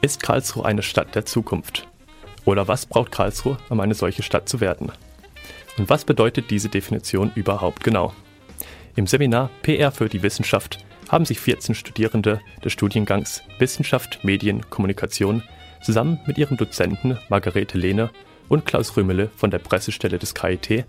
Ist Karlsruhe eine Stadt der Zukunft? Oder was braucht Karlsruhe, um eine solche Stadt zu werden? Und was bedeutet diese Definition überhaupt genau? Im Seminar PR für die Wissenschaft haben sich 14 Studierende des Studiengangs Wissenschaft, Medien, Kommunikation zusammen mit ihren Dozenten Margarete Lehne und Klaus Rümele von der Pressestelle des KIT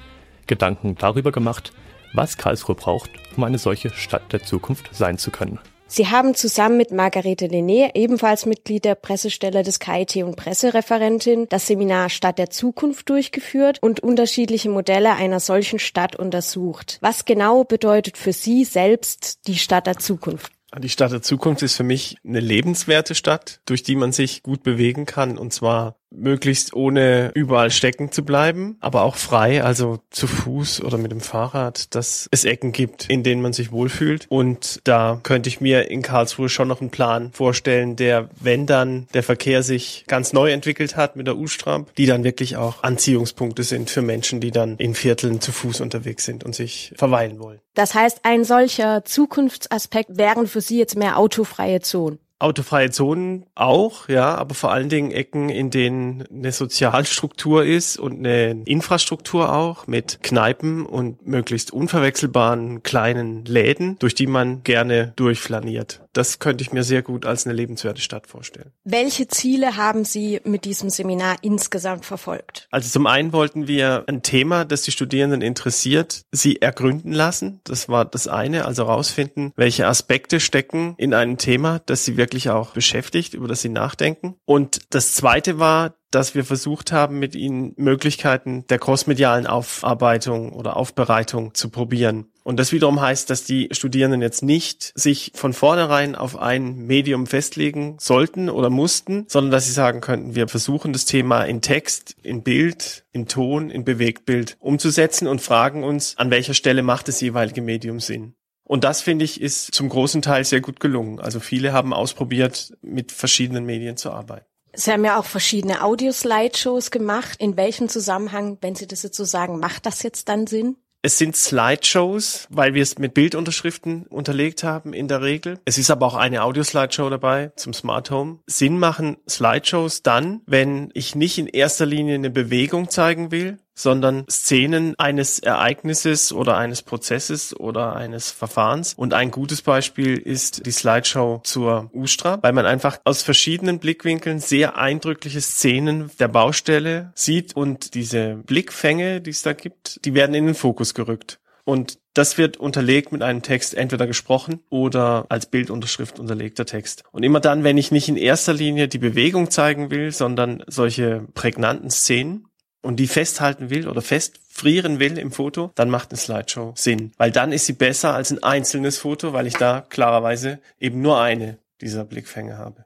Gedanken darüber gemacht, was Karlsruhe braucht, um eine solche Stadt der Zukunft sein zu können. Sie haben zusammen mit Margarete Lené, ebenfalls Mitglied der Pressestelle des KIT und Pressereferentin, das Seminar Stadt der Zukunft durchgeführt und unterschiedliche Modelle einer solchen Stadt untersucht. Was genau bedeutet für Sie selbst die Stadt der Zukunft? Die Stadt der Zukunft ist für mich eine lebenswerte Stadt, durch die man sich gut bewegen kann und zwar möglichst ohne überall stecken zu bleiben, aber auch frei, also zu Fuß oder mit dem Fahrrad, dass es Ecken gibt, in denen man sich wohlfühlt. Und da könnte ich mir in Karlsruhe schon noch einen Plan vorstellen, der, wenn dann der Verkehr sich ganz neu entwickelt hat mit der U-Stramp, die dann wirklich auch Anziehungspunkte sind für Menschen, die dann in Vierteln zu Fuß unterwegs sind und sich verweilen wollen. Das heißt, ein solcher Zukunftsaspekt wären für Sie jetzt mehr autofreie Zonen. Autofreie Zonen auch, ja, aber vor allen Dingen Ecken, in denen eine Sozialstruktur ist und eine Infrastruktur auch mit Kneipen und möglichst unverwechselbaren kleinen Läden, durch die man gerne durchflaniert. Das könnte ich mir sehr gut als eine lebenswerte Stadt vorstellen. Welche Ziele haben Sie mit diesem Seminar insgesamt verfolgt? Also zum einen wollten wir ein Thema, das die Studierenden interessiert, sie ergründen lassen. Das war das eine, also herausfinden, welche Aspekte stecken in einem Thema, das sie wirklich wirklich auch beschäftigt, über das sie nachdenken. Und das zweite war, dass wir versucht haben, mit ihnen Möglichkeiten der crossmedialen Aufarbeitung oder Aufbereitung zu probieren. Und das wiederum heißt, dass die Studierenden jetzt nicht sich von vornherein auf ein Medium festlegen sollten oder mussten, sondern dass sie sagen könnten, wir versuchen das Thema in Text, in Bild, in Ton, in Bewegtbild umzusetzen und fragen uns, an welcher Stelle macht das jeweilige Medium Sinn. Und das finde ich ist zum großen Teil sehr gut gelungen. Also viele haben ausprobiert, mit verschiedenen Medien zu arbeiten. Sie haben ja auch verschiedene Audio-Slideshows gemacht. In welchem Zusammenhang, wenn Sie das jetzt so sagen, macht das jetzt dann Sinn? Es sind Slideshows, weil wir es mit Bildunterschriften unterlegt haben in der Regel. Es ist aber auch eine Audio-Slideshow dabei zum Smart Home. Sinn machen Slideshows dann, wenn ich nicht in erster Linie eine Bewegung zeigen will, sondern Szenen eines Ereignisses oder eines Prozesses oder eines Verfahrens. Und ein gutes Beispiel ist die Slideshow zur Ustra, weil man einfach aus verschiedenen Blickwinkeln sehr eindrückliche Szenen der Baustelle sieht und diese Blickfänge, die es da gibt, die werden in den Fokus gerückt. Und das wird unterlegt mit einem Text, entweder gesprochen oder als Bildunterschrift unterlegter Text. Und immer dann, wenn ich nicht in erster Linie die Bewegung zeigen will, sondern solche prägnanten Szenen, und die festhalten will oder festfrieren will im Foto, dann macht eine Slideshow Sinn. Weil dann ist sie besser als ein einzelnes Foto, weil ich da klarerweise eben nur eine dieser Blickfänge habe.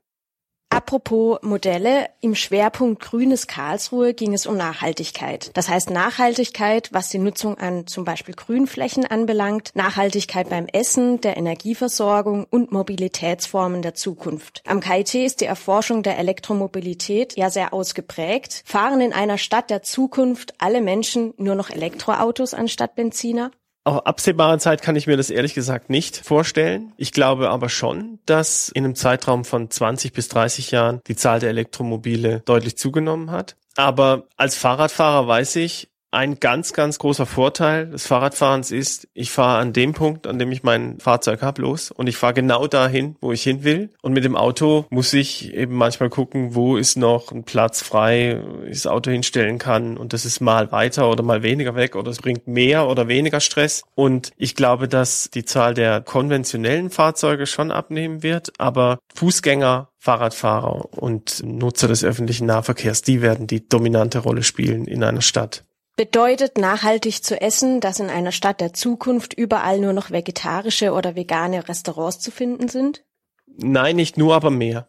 Apropos Modelle, im Schwerpunkt Grünes Karlsruhe ging es um Nachhaltigkeit. Das heißt Nachhaltigkeit, was die Nutzung an zum Beispiel Grünflächen anbelangt, Nachhaltigkeit beim Essen, der Energieversorgung und Mobilitätsformen der Zukunft. Am KIT ist die Erforschung der Elektromobilität ja sehr ausgeprägt. Fahren in einer Stadt der Zukunft alle Menschen nur noch Elektroautos anstatt Benziner? Auf absehbare Zeit kann ich mir das ehrlich gesagt nicht vorstellen. Ich glaube aber schon, dass in einem Zeitraum von 20 bis 30 Jahren die Zahl der Elektromobile deutlich zugenommen hat. Aber als Fahrradfahrer weiß ich, ein ganz, ganz großer Vorteil des Fahrradfahrens ist, ich fahre an dem Punkt, an dem ich mein Fahrzeug habe, los und ich fahre genau dahin, wo ich hin will. Und mit dem Auto muss ich eben manchmal gucken, wo ist noch ein Platz frei, ich das Auto hinstellen kann. Und das ist mal weiter oder mal weniger weg oder es bringt mehr oder weniger Stress. Und ich glaube, dass die Zahl der konventionellen Fahrzeuge schon abnehmen wird, aber Fußgänger Fahrradfahrer und Nutzer des öffentlichen Nahverkehrs, die werden die dominante Rolle spielen in einer Stadt. Bedeutet nachhaltig zu essen, dass in einer Stadt der Zukunft überall nur noch vegetarische oder vegane Restaurants zu finden sind? Nein, nicht nur, aber mehr.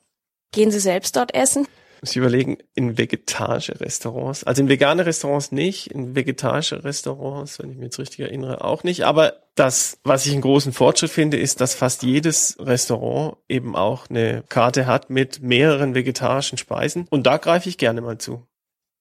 Gehen Sie selbst dort essen? Sie überlegen, in vegetarische Restaurants. Also in vegane Restaurants nicht, in vegetarische Restaurants, wenn ich mich jetzt richtig erinnere, auch nicht. Aber das, was ich einen großen Fortschritt finde, ist, dass fast jedes Restaurant eben auch eine Karte hat mit mehreren vegetarischen Speisen. Und da greife ich gerne mal zu.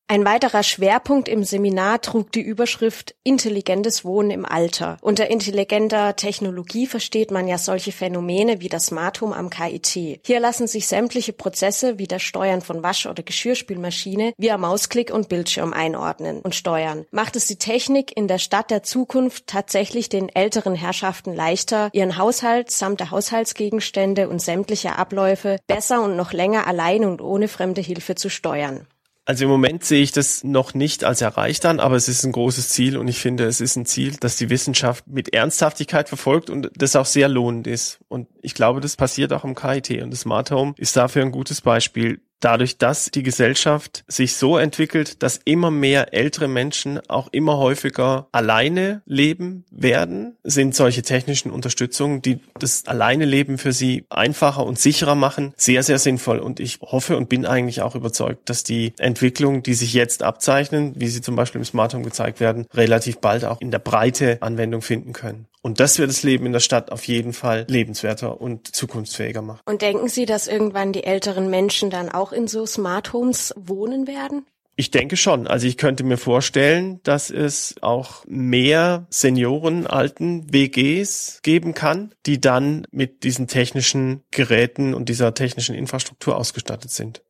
Ein weiterer Schwerpunkt im Seminar trug die Überschrift Intelligentes Wohnen im Alter. Unter intelligenter Technologie versteht man ja solche Phänomene wie das Smart Home am KIT. Hier lassen sich sämtliche Prozesse wie das Steuern von Wasch- oder Geschirrspülmaschine via Mausklick und Bildschirm einordnen und steuern. Macht es die Technik in der Stadt der Zukunft tatsächlich den älteren Herrschaften leichter, ihren Haushalt samt der Haushaltsgegenstände und sämtliche Abläufe besser und noch länger allein und ohne fremde Hilfe zu steuern? Also im Moment sehe ich das noch nicht als erreicht an, aber es ist ein großes Ziel und ich finde, es ist ein Ziel, das die Wissenschaft mit Ernsthaftigkeit verfolgt und das auch sehr lohnend ist. Und ich glaube, das passiert auch im KIT und das Smart Home ist dafür ein gutes Beispiel dadurch, dass die Gesellschaft sich so entwickelt, dass immer mehr ältere Menschen auch immer häufiger alleine leben werden, sind solche technischen Unterstützungen, die das alleine Leben für sie einfacher und sicherer machen, sehr, sehr sinnvoll. Und ich hoffe und bin eigentlich auch überzeugt, dass die Entwicklungen, die sich jetzt abzeichnen, wie sie zum Beispiel im Smart Home gezeigt werden, relativ bald auch in der Breite Anwendung finden können. Und das wird das Leben in der Stadt auf jeden Fall lebenswerter und zukunftsfähiger machen. Und denken Sie, dass irgendwann die älteren Menschen dann auch in so Smart Homes wohnen werden? Ich denke schon. Also ich könnte mir vorstellen, dass es auch mehr Senioren, alten WGs geben kann, die dann mit diesen technischen Geräten und dieser technischen Infrastruktur ausgestattet sind.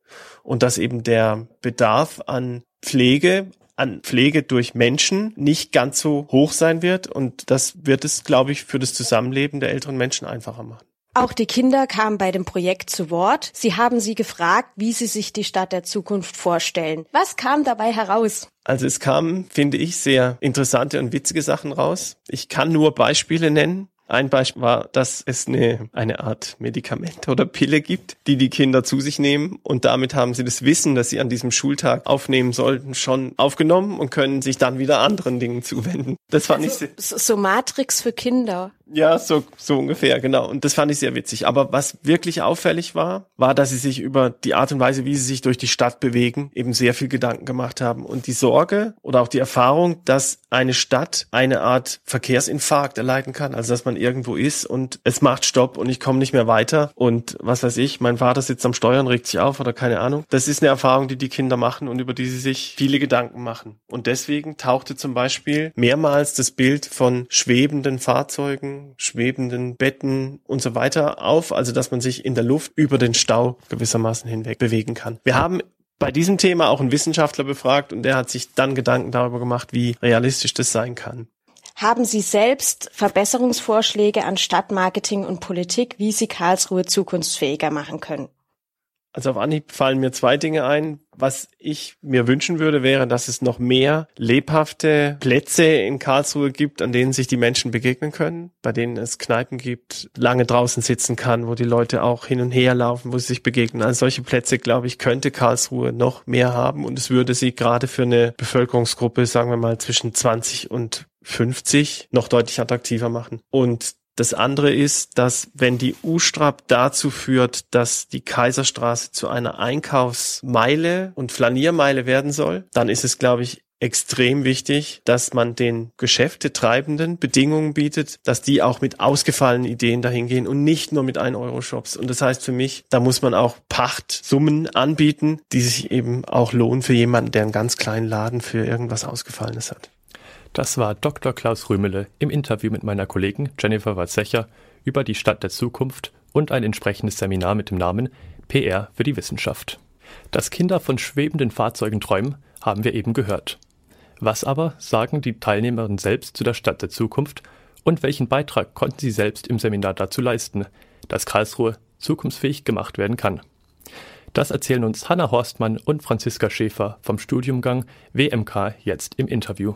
Und dass eben der Bedarf an Pflege an Pflege durch Menschen nicht ganz so hoch sein wird. Und das wird es, glaube ich, für das Zusammenleben der älteren Menschen einfacher machen. Auch die Kinder kamen bei dem Projekt zu Wort. Sie haben sie gefragt, wie sie sich die Stadt der Zukunft vorstellen. Was kam dabei heraus? Also es kamen, finde ich, sehr interessante und witzige Sachen raus. Ich kann nur Beispiele nennen. Ein Beispiel war, dass es eine, eine Art Medikament oder Pille gibt, die die Kinder zu sich nehmen und damit haben sie das Wissen, das sie an diesem Schultag aufnehmen sollten, schon aufgenommen und können sich dann wieder anderen Dingen zuwenden. Das fand also, ich so, so Matrix für Kinder. Ja, so, so ungefähr, genau. Und das fand ich sehr witzig. Aber was wirklich auffällig war, war, dass sie sich über die Art und Weise, wie sie sich durch die Stadt bewegen, eben sehr viel Gedanken gemacht haben. Und die Sorge oder auch die Erfahrung, dass eine Stadt eine Art Verkehrsinfarkt erleiden kann. Also, dass man irgendwo ist und es macht Stopp und ich komme nicht mehr weiter. Und was weiß ich, mein Vater sitzt am Steuern, regt sich auf oder keine Ahnung. Das ist eine Erfahrung, die die Kinder machen und über die sie sich viele Gedanken machen. Und deswegen tauchte zum Beispiel mehrmals das Bild von schwebenden Fahrzeugen schwebenden Betten und so weiter auf, also dass man sich in der Luft über den Stau gewissermaßen hinweg bewegen kann. Wir haben bei diesem Thema auch einen Wissenschaftler befragt und der hat sich dann Gedanken darüber gemacht, wie realistisch das sein kann. Haben Sie selbst Verbesserungsvorschläge an Stadtmarketing und Politik, wie Sie Karlsruhe zukunftsfähiger machen können? Also auf Anhieb fallen mir zwei Dinge ein. Was ich mir wünschen würde, wäre, dass es noch mehr lebhafte Plätze in Karlsruhe gibt, an denen sich die Menschen begegnen können, bei denen es Kneipen gibt, lange draußen sitzen kann, wo die Leute auch hin und her laufen, wo sie sich begegnen. Also solche Plätze, glaube ich, könnte Karlsruhe noch mehr haben und es würde sie gerade für eine Bevölkerungsgruppe, sagen wir mal, zwischen 20 und 50 noch deutlich attraktiver machen. Und das andere ist, dass wenn die U-Strap dazu führt, dass die Kaiserstraße zu einer Einkaufsmeile und Flaniermeile werden soll, dann ist es, glaube ich, extrem wichtig, dass man den Geschäftetreibenden Bedingungen bietet, dass die auch mit ausgefallenen Ideen dahin gehen und nicht nur mit 1-Euro-Shops. Und das heißt für mich, da muss man auch Pachtsummen anbieten, die sich eben auch lohnen für jemanden, der einen ganz kleinen Laden für irgendwas Ausgefallenes hat. Das war Dr. Klaus Rümele im Interview mit meiner Kollegin Jennifer Walzecher über die Stadt der Zukunft und ein entsprechendes Seminar mit dem Namen PR für die Wissenschaft. Dass Kinder von schwebenden Fahrzeugen träumen, haben wir eben gehört. Was aber sagen die Teilnehmerinnen selbst zu der Stadt der Zukunft und welchen Beitrag konnten sie selbst im Seminar dazu leisten, dass Karlsruhe zukunftsfähig gemacht werden kann? Das erzählen uns Hanna Horstmann und Franziska Schäfer vom Studiumgang WMK jetzt im Interview.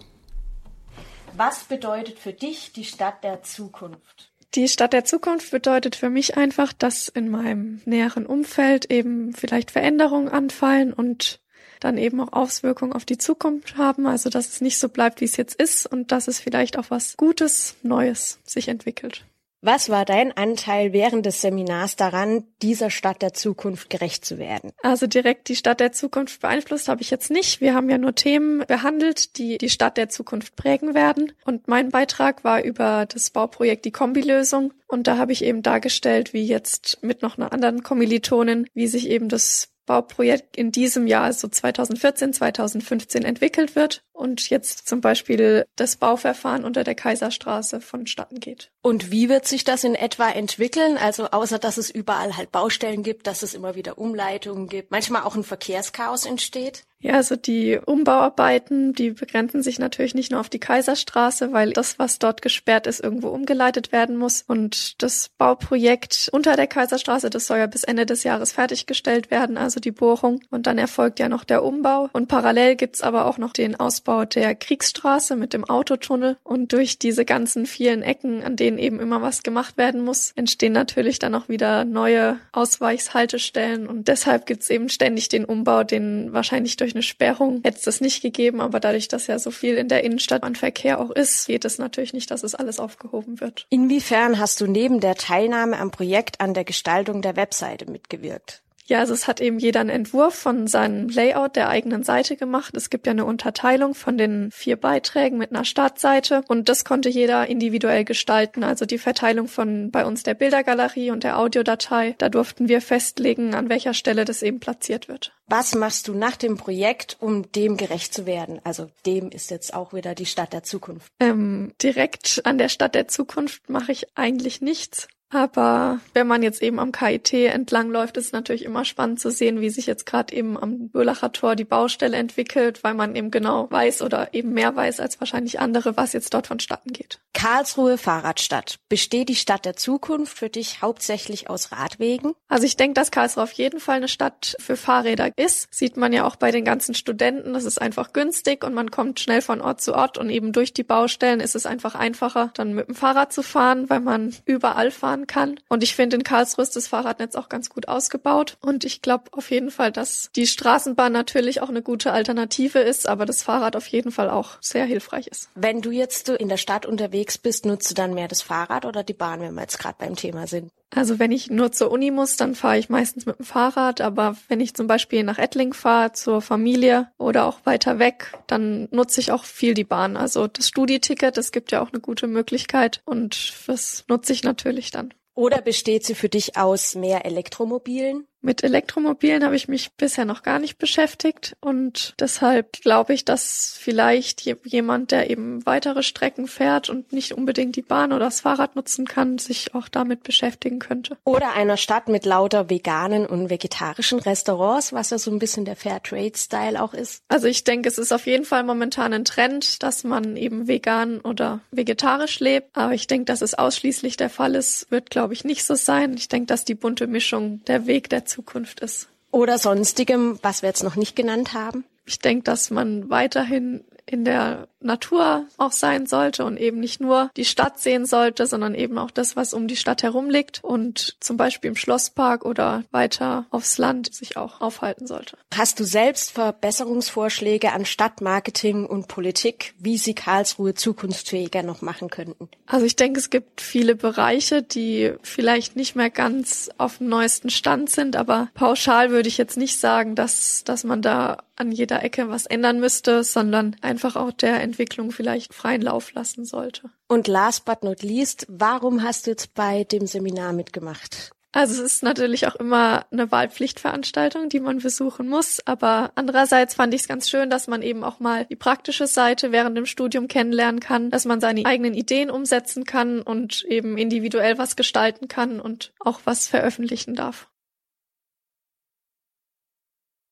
Was bedeutet für dich die Stadt der Zukunft? Die Stadt der Zukunft bedeutet für mich einfach, dass in meinem näheren Umfeld eben vielleicht Veränderungen anfallen und dann eben auch Auswirkungen auf die Zukunft haben. Also, dass es nicht so bleibt, wie es jetzt ist und dass es vielleicht auch was Gutes, Neues sich entwickelt. Was war dein Anteil während des Seminars daran, dieser Stadt der Zukunft gerecht zu werden? Also direkt die Stadt der Zukunft beeinflusst habe ich jetzt nicht. Wir haben ja nur Themen behandelt, die die Stadt der Zukunft prägen werden. Und mein Beitrag war über das Bauprojekt die Kombilösung. Und da habe ich eben dargestellt, wie jetzt mit noch einer anderen Kommilitonin, wie sich eben das Bauprojekt in diesem Jahr, also 2014, 2015 entwickelt wird und jetzt zum Beispiel das Bauverfahren unter der Kaiserstraße vonstatten geht. Und wie wird sich das in etwa entwickeln? Also außer dass es überall halt Baustellen gibt, dass es immer wieder Umleitungen gibt, manchmal auch ein Verkehrschaos entsteht? Ja, also die Umbauarbeiten, die begrenzen sich natürlich nicht nur auf die Kaiserstraße, weil das, was dort gesperrt ist, irgendwo umgeleitet werden muss. Und das Bauprojekt unter der Kaiserstraße, das soll ja bis Ende des Jahres fertiggestellt werden, also die Bohrung. Und dann erfolgt ja noch der Umbau. Und parallel gibt's aber auch noch den Ausbau der Kriegsstraße mit dem Autotunnel. Und durch diese ganzen vielen Ecken, an denen eben immer was gemacht werden muss, entstehen natürlich dann auch wieder neue Ausweichshaltestellen. Und deshalb gibt's eben ständig den Umbau, den wahrscheinlich durch durch eine Sperrung hätte es das nicht gegeben, aber dadurch, dass ja so viel in der Innenstadt an Verkehr auch ist, geht es natürlich nicht, dass es alles aufgehoben wird. Inwiefern hast du neben der Teilnahme am Projekt an der Gestaltung der Webseite mitgewirkt? Ja, also es hat eben jeder einen Entwurf von seinem Layout der eigenen Seite gemacht. Es gibt ja eine Unterteilung von den vier Beiträgen mit einer Startseite und das konnte jeder individuell gestalten. Also die Verteilung von bei uns der Bildergalerie und der Audiodatei. Da durften wir festlegen, an welcher Stelle das eben platziert wird. Was machst du nach dem Projekt, um dem gerecht zu werden? Also dem ist jetzt auch wieder die Stadt der Zukunft. Ähm, direkt an der Stadt der Zukunft mache ich eigentlich nichts. Aber wenn man jetzt eben am KIT entlang läuft, ist natürlich immer spannend zu sehen, wie sich jetzt gerade eben am Böhlacher Tor die Baustelle entwickelt, weil man eben genau weiß oder eben mehr weiß als wahrscheinlich andere, was jetzt dort vonstatten geht. Karlsruhe Fahrradstadt. Besteht die Stadt der Zukunft für dich hauptsächlich aus Radwegen? Also ich denke, dass Karlsruhe auf jeden Fall eine Stadt für Fahrräder ist. Sieht man ja auch bei den ganzen Studenten. Das ist einfach günstig und man kommt schnell von Ort zu Ort und eben durch die Baustellen ist es einfach einfacher, dann mit dem Fahrrad zu fahren, weil man überall fahren kann. Und ich finde, in Karlsruhe ist das Fahrradnetz auch ganz gut ausgebaut. Und ich glaube auf jeden Fall, dass die Straßenbahn natürlich auch eine gute Alternative ist, aber das Fahrrad auf jeden Fall auch sehr hilfreich ist. Wenn du jetzt in der Stadt unterwegs bist, nutzt du dann mehr das Fahrrad oder die Bahn, wenn wir jetzt gerade beim Thema sind? Also wenn ich nur zur Uni muss, dann fahre ich meistens mit dem Fahrrad. Aber wenn ich zum Beispiel nach Ettling fahre, zur Familie oder auch weiter weg, dann nutze ich auch viel die Bahn. Also das Studieticket, das gibt ja auch eine gute Möglichkeit und das nutze ich natürlich dann. Oder besteht sie für dich aus mehr Elektromobilen? Mit Elektromobilen habe ich mich bisher noch gar nicht beschäftigt und deshalb glaube ich, dass vielleicht jemand, der eben weitere Strecken fährt und nicht unbedingt die Bahn oder das Fahrrad nutzen kann, sich auch damit beschäftigen könnte. Oder einer Stadt mit lauter veganen und vegetarischen Restaurants, was ja so ein bisschen der Fairtrade-Style auch ist. Also ich denke, es ist auf jeden Fall momentan ein Trend, dass man eben vegan oder vegetarisch lebt. Aber ich denke, dass es ausschließlich der Fall ist, wird glaube ich nicht so sein. Ich denke, dass die bunte Mischung der Weg der Zukunft ist. Oder sonstigem, was wir jetzt noch nicht genannt haben? Ich denke, dass man weiterhin in der Natur auch sein sollte und eben nicht nur die Stadt sehen sollte, sondern eben auch das, was um die Stadt herum liegt und zum Beispiel im Schlosspark oder weiter aufs Land sich auch aufhalten sollte. Hast du selbst Verbesserungsvorschläge an Stadtmarketing und Politik, wie sie Karlsruhe zukunftsfähiger noch machen könnten? Also ich denke, es gibt viele Bereiche, die vielleicht nicht mehr ganz auf dem neuesten Stand sind, aber pauschal würde ich jetzt nicht sagen, dass, dass man da an jeder Ecke was ändern müsste, sondern einfach auch der Entwicklung vielleicht freien Lauf lassen sollte. Und last but not least, warum hast du jetzt bei dem Seminar mitgemacht? Also es ist natürlich auch immer eine Wahlpflichtveranstaltung, die man besuchen muss. Aber andererseits fand ich es ganz schön, dass man eben auch mal die praktische Seite während dem Studium kennenlernen kann, dass man seine eigenen Ideen umsetzen kann und eben individuell was gestalten kann und auch was veröffentlichen darf.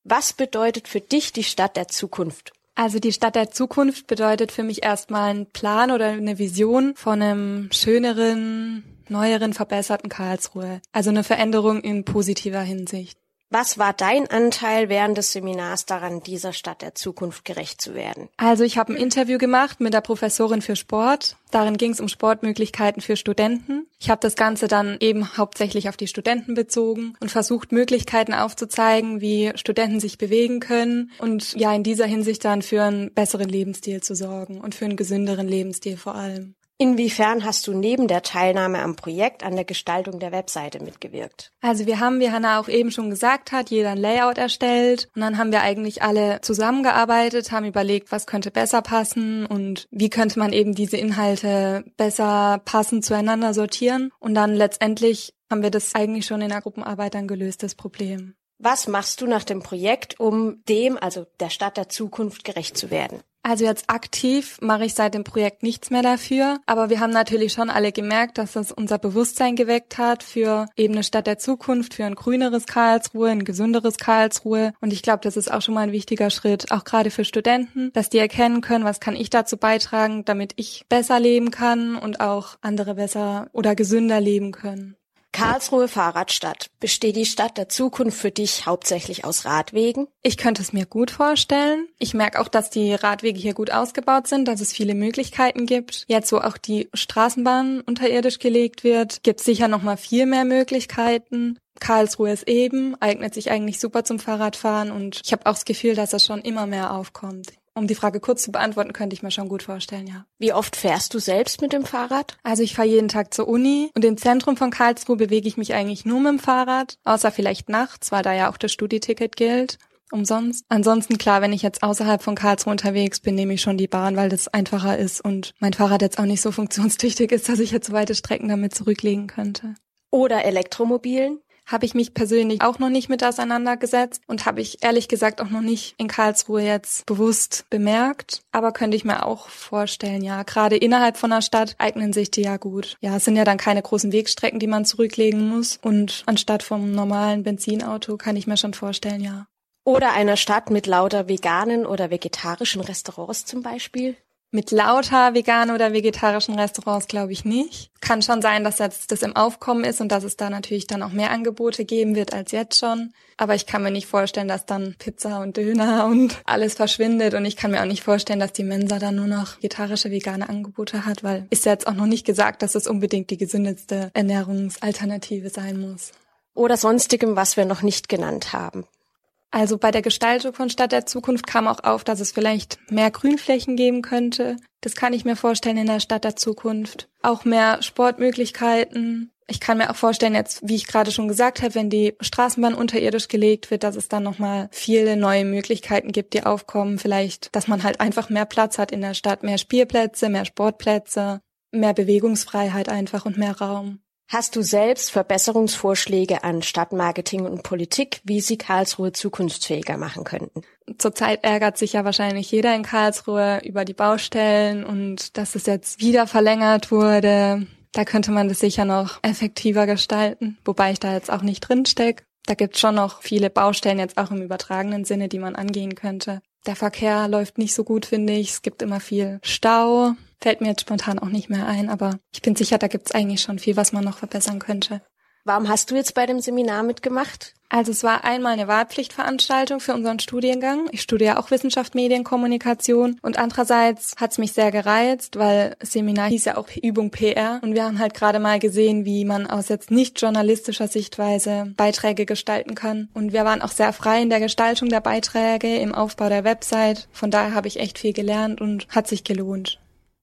Was bedeutet für dich die Stadt der Zukunft? Also die Stadt der Zukunft bedeutet für mich erstmal ein Plan oder eine Vision von einem schöneren, neueren, verbesserten Karlsruhe. Also eine Veränderung in positiver Hinsicht. Was war dein Anteil während des Seminars daran, dieser Stadt der Zukunft gerecht zu werden? Also ich habe ein Interview gemacht mit der Professorin für Sport. Darin ging es um Sportmöglichkeiten für Studenten. Ich habe das Ganze dann eben hauptsächlich auf die Studenten bezogen und versucht, Möglichkeiten aufzuzeigen, wie Studenten sich bewegen können und ja in dieser Hinsicht dann für einen besseren Lebensstil zu sorgen und für einen gesünderen Lebensstil vor allem. Inwiefern hast du neben der Teilnahme am Projekt an der Gestaltung der Webseite mitgewirkt? Also wir haben, wie Hanna auch eben schon gesagt hat, jeder ein Layout erstellt und dann haben wir eigentlich alle zusammengearbeitet, haben überlegt, was könnte besser passen und wie könnte man eben diese Inhalte besser passend zueinander sortieren und dann letztendlich haben wir das eigentlich schon in der Gruppenarbeit dann gelöst, das Problem. Was machst du nach dem Projekt, um dem, also der Stadt der Zukunft, gerecht zu werden? Also jetzt aktiv mache ich seit dem Projekt nichts mehr dafür, aber wir haben natürlich schon alle gemerkt, dass es unser Bewusstsein geweckt hat für eben eine Stadt der Zukunft, für ein grüneres Karlsruhe, ein gesünderes Karlsruhe und ich glaube, das ist auch schon mal ein wichtiger Schritt, auch gerade für Studenten, dass die erkennen können, was kann ich dazu beitragen, damit ich besser leben kann und auch andere besser oder gesünder leben können. Karlsruhe Fahrradstadt. Besteht die Stadt der Zukunft für dich hauptsächlich aus Radwegen? Ich könnte es mir gut vorstellen. Ich merke auch, dass die Radwege hier gut ausgebaut sind, dass es viele Möglichkeiten gibt. Jetzt, wo auch die Straßenbahn unterirdisch gelegt wird, gibt es sicher noch mal viel mehr Möglichkeiten. Karlsruhe ist eben, eignet sich eigentlich super zum Fahrradfahren und ich habe auch das Gefühl, dass das schon immer mehr aufkommt. Um die Frage kurz zu beantworten, könnte ich mir schon gut vorstellen, ja. Wie oft fährst du selbst mit dem Fahrrad? Also ich fahre jeden Tag zur Uni und im Zentrum von Karlsruhe bewege ich mich eigentlich nur mit dem Fahrrad, außer vielleicht nachts, weil da ja auch das Studieticket gilt. Umsonst. Ansonsten klar, wenn ich jetzt außerhalb von Karlsruhe unterwegs bin, nehme ich schon die Bahn, weil das einfacher ist und mein Fahrrad jetzt auch nicht so funktionstüchtig ist, dass ich jetzt weite Strecken damit zurücklegen könnte. Oder Elektromobilen? Habe ich mich persönlich auch noch nicht mit auseinandergesetzt und habe ich ehrlich gesagt auch noch nicht in Karlsruhe jetzt bewusst bemerkt. Aber könnte ich mir auch vorstellen, ja, gerade innerhalb von der Stadt eignen sich die ja gut. Ja, es sind ja dann keine großen Wegstrecken, die man zurücklegen muss. Und anstatt vom normalen Benzinauto kann ich mir schon vorstellen, ja. Oder einer Stadt mit lauter veganen oder vegetarischen Restaurants zum Beispiel? Mit lauter veganen oder vegetarischen Restaurants glaube ich nicht. Kann schon sein, dass jetzt das im Aufkommen ist und dass es da natürlich dann auch mehr Angebote geben wird als jetzt schon. Aber ich kann mir nicht vorstellen, dass dann Pizza und Döner und alles verschwindet. Und ich kann mir auch nicht vorstellen, dass die Mensa dann nur noch vegetarische, vegane Angebote hat, weil ist ja jetzt auch noch nicht gesagt, dass es unbedingt die gesündeste Ernährungsalternative sein muss. Oder sonstigem, was wir noch nicht genannt haben. Also bei der Gestaltung von Stadt der Zukunft kam auch auf, dass es vielleicht mehr Grünflächen geben könnte. Das kann ich mir vorstellen in der Stadt der Zukunft. Auch mehr Sportmöglichkeiten. Ich kann mir auch vorstellen, jetzt, wie ich gerade schon gesagt habe, wenn die Straßenbahn unterirdisch gelegt wird, dass es dann nochmal viele neue Möglichkeiten gibt, die aufkommen. Vielleicht, dass man halt einfach mehr Platz hat in der Stadt, mehr Spielplätze, mehr Sportplätze, mehr Bewegungsfreiheit einfach und mehr Raum. Hast du selbst Verbesserungsvorschläge an Stadtmarketing und Politik, wie sie Karlsruhe zukunftsfähiger machen könnten? Zurzeit ärgert sich ja wahrscheinlich jeder in Karlsruhe über die Baustellen und dass es jetzt wieder verlängert wurde. Da könnte man das sicher noch effektiver gestalten, wobei ich da jetzt auch nicht drin stecke. Da gibt schon noch viele Baustellen jetzt auch im übertragenen Sinne, die man angehen könnte. Der Verkehr läuft nicht so gut, finde ich. Es gibt immer viel Stau. Fällt mir jetzt spontan auch nicht mehr ein, aber ich bin sicher, da gibt's eigentlich schon viel, was man noch verbessern könnte. Warum hast du jetzt bei dem Seminar mitgemacht? Also es war einmal eine Wahlpflichtveranstaltung für unseren Studiengang. Ich studiere auch Wissenschaft, Medienkommunikation und andererseits hat es mich sehr gereizt, weil Seminar hieß ja auch Übung PR und wir haben halt gerade mal gesehen, wie man aus jetzt nicht journalistischer Sichtweise Beiträge gestalten kann und wir waren auch sehr frei in der Gestaltung der Beiträge, im Aufbau der Website. Von daher habe ich echt viel gelernt und hat sich gelohnt.